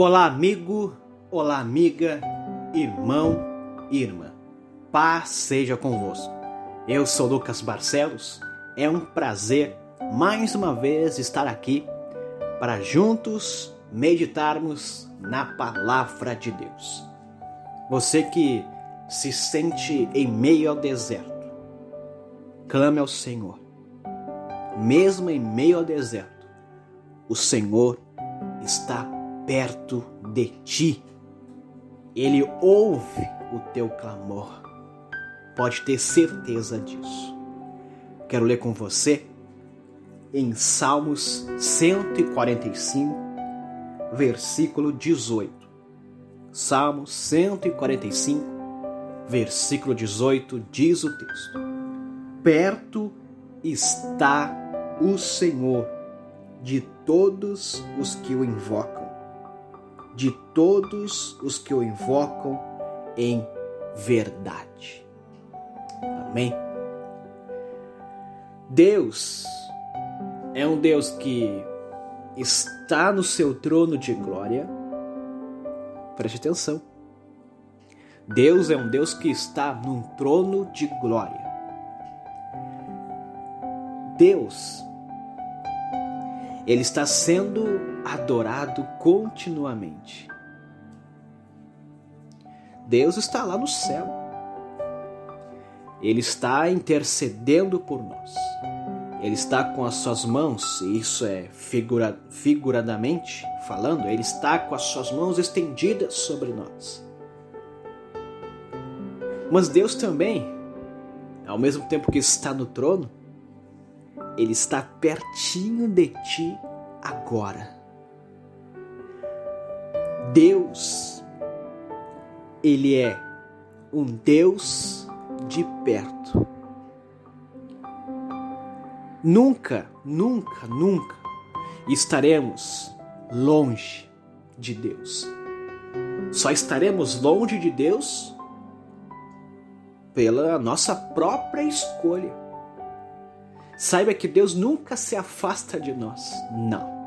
Olá, amigo, olá, amiga, irmão, irmã. Paz seja convosco. Eu sou Lucas Barcelos. É um prazer mais uma vez estar aqui para juntos meditarmos na palavra de Deus. Você que se sente em meio ao deserto, clame ao Senhor. Mesmo em meio ao deserto, o Senhor está perto de ti. Ele ouve o teu clamor. Pode ter certeza disso. Quero ler com você em Salmos 145, versículo 18. Salmos 145, versículo 18 diz o texto: Perto está o Senhor de todos os que o invocam de todos os que o invocam em verdade. Amém? Deus é um Deus que está no seu trono de glória. Preste atenção. Deus é um Deus que está num trono de glória. Deus ele está sendo adorado continuamente. Deus está lá no céu. Ele está intercedendo por nós. Ele está com as suas mãos, e isso é figura, figuradamente falando, ele está com as suas mãos estendidas sobre nós. Mas Deus também, ao mesmo tempo que está no trono, ele está pertinho de ti agora. Deus, Ele é um Deus de perto. Nunca, nunca, nunca estaremos longe de Deus. Só estaremos longe de Deus pela nossa própria escolha. Saiba que Deus nunca se afasta de nós. Não.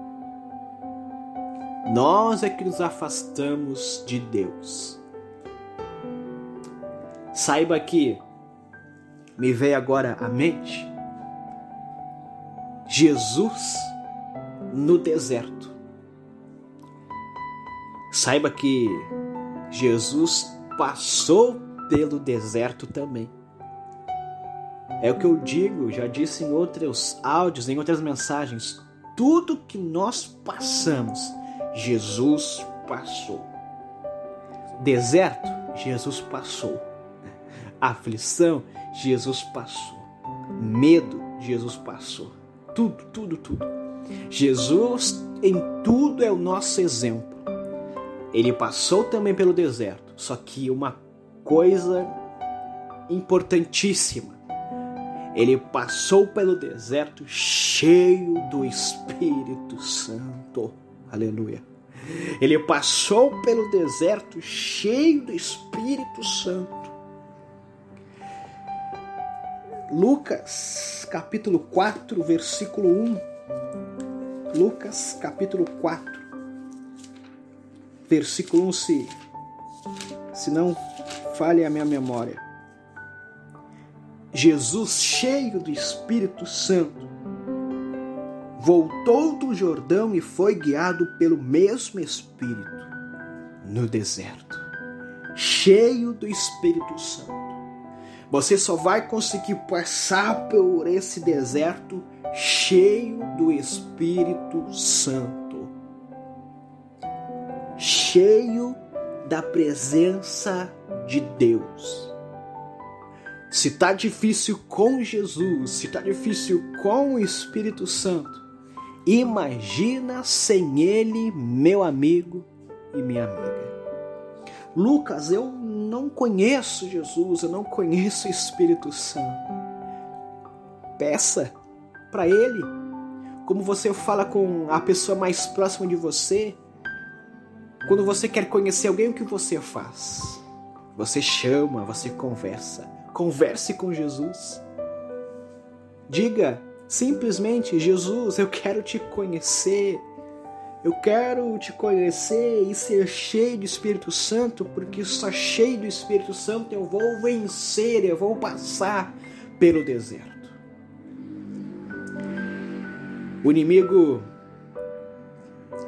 Nós é que nos afastamos de Deus. Saiba que me veio agora à mente Jesus no deserto. Saiba que Jesus passou pelo deserto também. É o que eu digo, já disse em outros áudios, em outras mensagens. Tudo que nós passamos, Jesus passou. Deserto, Jesus passou. Aflição, Jesus passou. Medo, Jesus passou. Tudo, tudo, tudo. Jesus em tudo é o nosso exemplo. Ele passou também pelo deserto, só que uma coisa importantíssima ele passou pelo deserto cheio do Espírito Santo. Aleluia. Ele passou pelo deserto cheio do Espírito Santo. Lucas, capítulo 4, versículo 1. Lucas, capítulo 4, versículo 1, se, se não falhe a minha memória. Jesus, cheio do Espírito Santo, voltou do Jordão e foi guiado pelo mesmo Espírito no deserto, cheio do Espírito Santo. Você só vai conseguir passar por esse deserto cheio do Espírito Santo, cheio da presença de Deus. Se tá difícil com Jesus, se tá difícil com o Espírito Santo, imagina sem ele, meu amigo e minha amiga. Lucas, eu não conheço Jesus, eu não conheço o Espírito Santo. Peça para ele, como você fala com a pessoa mais próxima de você, quando você quer conhecer alguém, o que você faz? Você chama, você conversa Converse com Jesus. Diga simplesmente: Jesus, eu quero te conhecer. Eu quero te conhecer e ser cheio do Espírito Santo, porque só cheio do Espírito Santo eu vou vencer, eu vou passar pelo deserto. O inimigo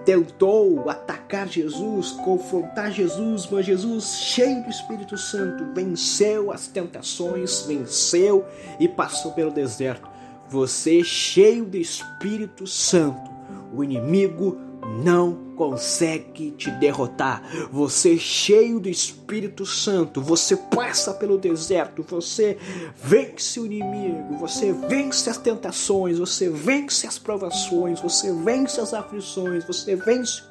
tentou atacar Jesus, confrontar Jesus, mas Jesus, cheio do Espírito Santo, venceu as tentações, venceu e passou pelo deserto. Você, cheio do Espírito Santo, o inimigo não consegue te derrotar. Você cheio do Espírito Santo, você passa pelo deserto, você vence o inimigo, você vence as tentações, você vence as provações, você vence as aflições, você vence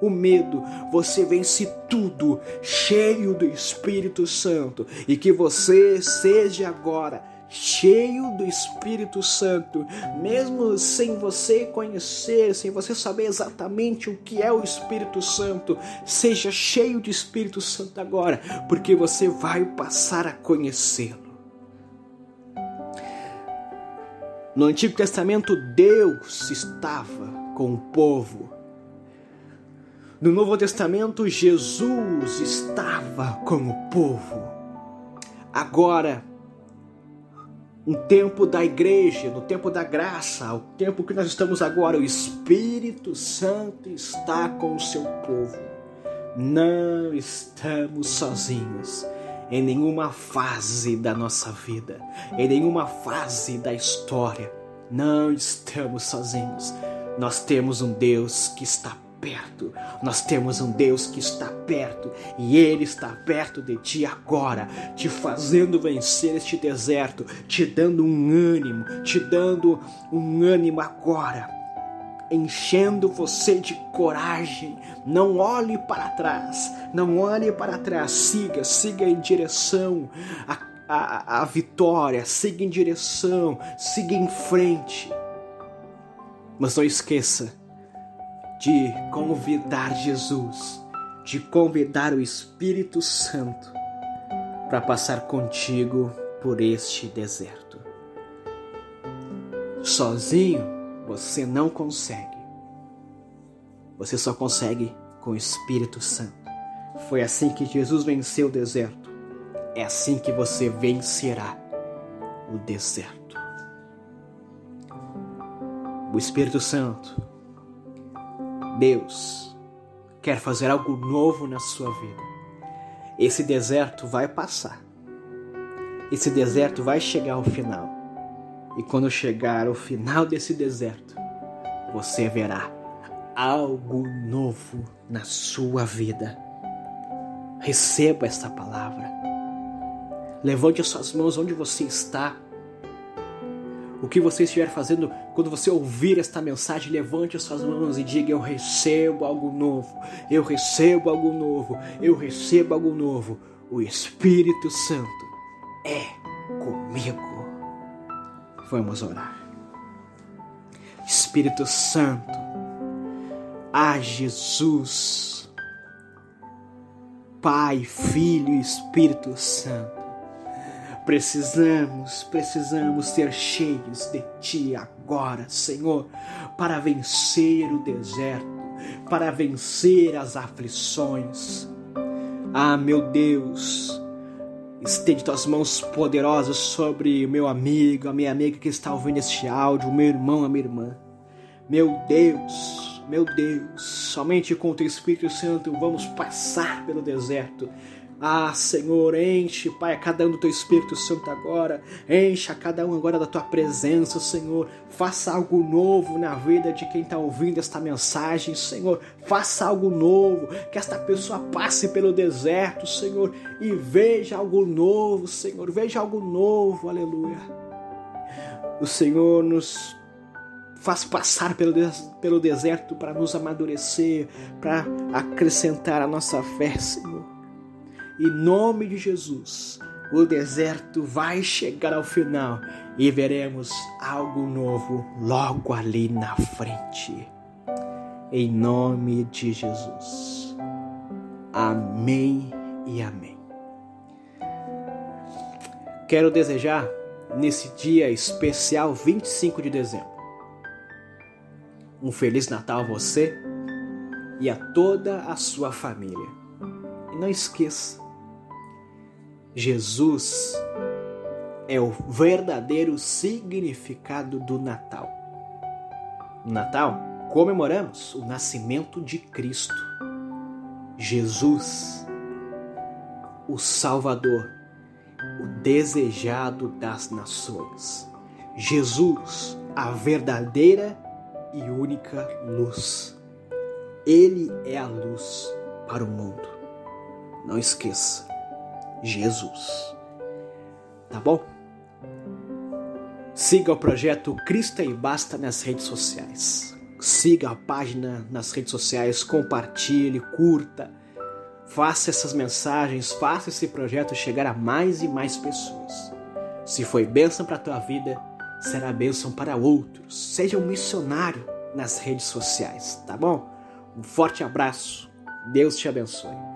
o medo, você vence tudo, cheio do Espírito Santo, e que você seja agora cheio do Espírito Santo, mesmo sem você conhecer, sem você saber exatamente o que é o Espírito Santo, seja cheio de Espírito Santo agora, porque você vai passar a conhecê-lo. No Antigo Testamento, Deus estava com o povo. No Novo Testamento, Jesus estava com o povo. Agora, um tempo da igreja, no tempo da graça, o tempo que nós estamos agora, o Espírito Santo está com o seu povo. Não estamos sozinhos em nenhuma fase da nossa vida, em nenhuma fase da história. Não estamos sozinhos. Nós temos um Deus que está perto. Nós temos um Deus que está perto e Ele está perto de ti agora, te fazendo vencer este deserto, te dando um ânimo, te dando um ânimo agora, enchendo você de coragem. Não olhe para trás, não olhe para trás, siga, siga em direção à, à, à vitória, siga em direção, siga em frente. Mas não esqueça de convidar Jesus, de convidar o Espírito Santo para passar contigo por este deserto. Sozinho você não consegue. Você só consegue com o Espírito Santo. Foi assim que Jesus venceu o deserto. É assim que você vencerá o deserto. O Espírito Santo Deus quer fazer algo novo na sua vida. Esse deserto vai passar. Esse deserto vai chegar ao final. E quando chegar ao final desse deserto, você verá algo novo na sua vida. Receba esta palavra. Levante as suas mãos onde você está o que você estiver fazendo, quando você ouvir esta mensagem, levante as suas mãos e diga: Eu recebo algo novo, eu recebo algo novo, eu recebo algo novo. O Espírito Santo é comigo. Vamos orar. Espírito Santo, a Jesus, Pai, Filho e Espírito Santo Precisamos, precisamos ser cheios de Ti agora, Senhor, para vencer o deserto, para vencer as aflições. Ah, meu Deus, estende tuas mãos poderosas sobre o meu amigo, a minha amiga que está ouvindo este áudio, o meu irmão, a minha irmã. Meu Deus, meu Deus, somente com o Teu Espírito Santo vamos passar pelo deserto ah, Senhor, enche, Pai, a cada um do teu Espírito Santo agora. Enche a cada um agora da tua presença, Senhor. Faça algo novo na vida de quem está ouvindo esta mensagem, Senhor. Faça algo novo. Que esta pessoa passe pelo deserto, Senhor, e veja algo novo, Senhor. Veja algo novo, aleluia. O Senhor nos faz passar pelo, pelo deserto para nos amadurecer, para acrescentar a nossa fé, Senhor. Em nome de Jesus, o deserto vai chegar ao final e veremos algo novo logo ali na frente. Em nome de Jesus. Amém e amém. Quero desejar nesse dia especial 25 de dezembro um feliz Natal a você e a toda a sua família. E não esqueça, Jesus é o verdadeiro significado do Natal. No Natal, comemoramos o nascimento de Cristo. Jesus, o Salvador, o desejado das nações. Jesus, a verdadeira e única luz. Ele é a luz para o mundo. Não esqueça, Jesus. Tá bom? Siga o projeto Cristo e Basta nas redes sociais. Siga a página nas redes sociais, compartilhe, curta. Faça essas mensagens, faça esse projeto chegar a mais e mais pessoas. Se foi bênção para a tua vida, será bênção para outros. Seja um missionário nas redes sociais, tá bom? Um forte abraço. Deus te abençoe.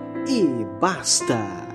e basta!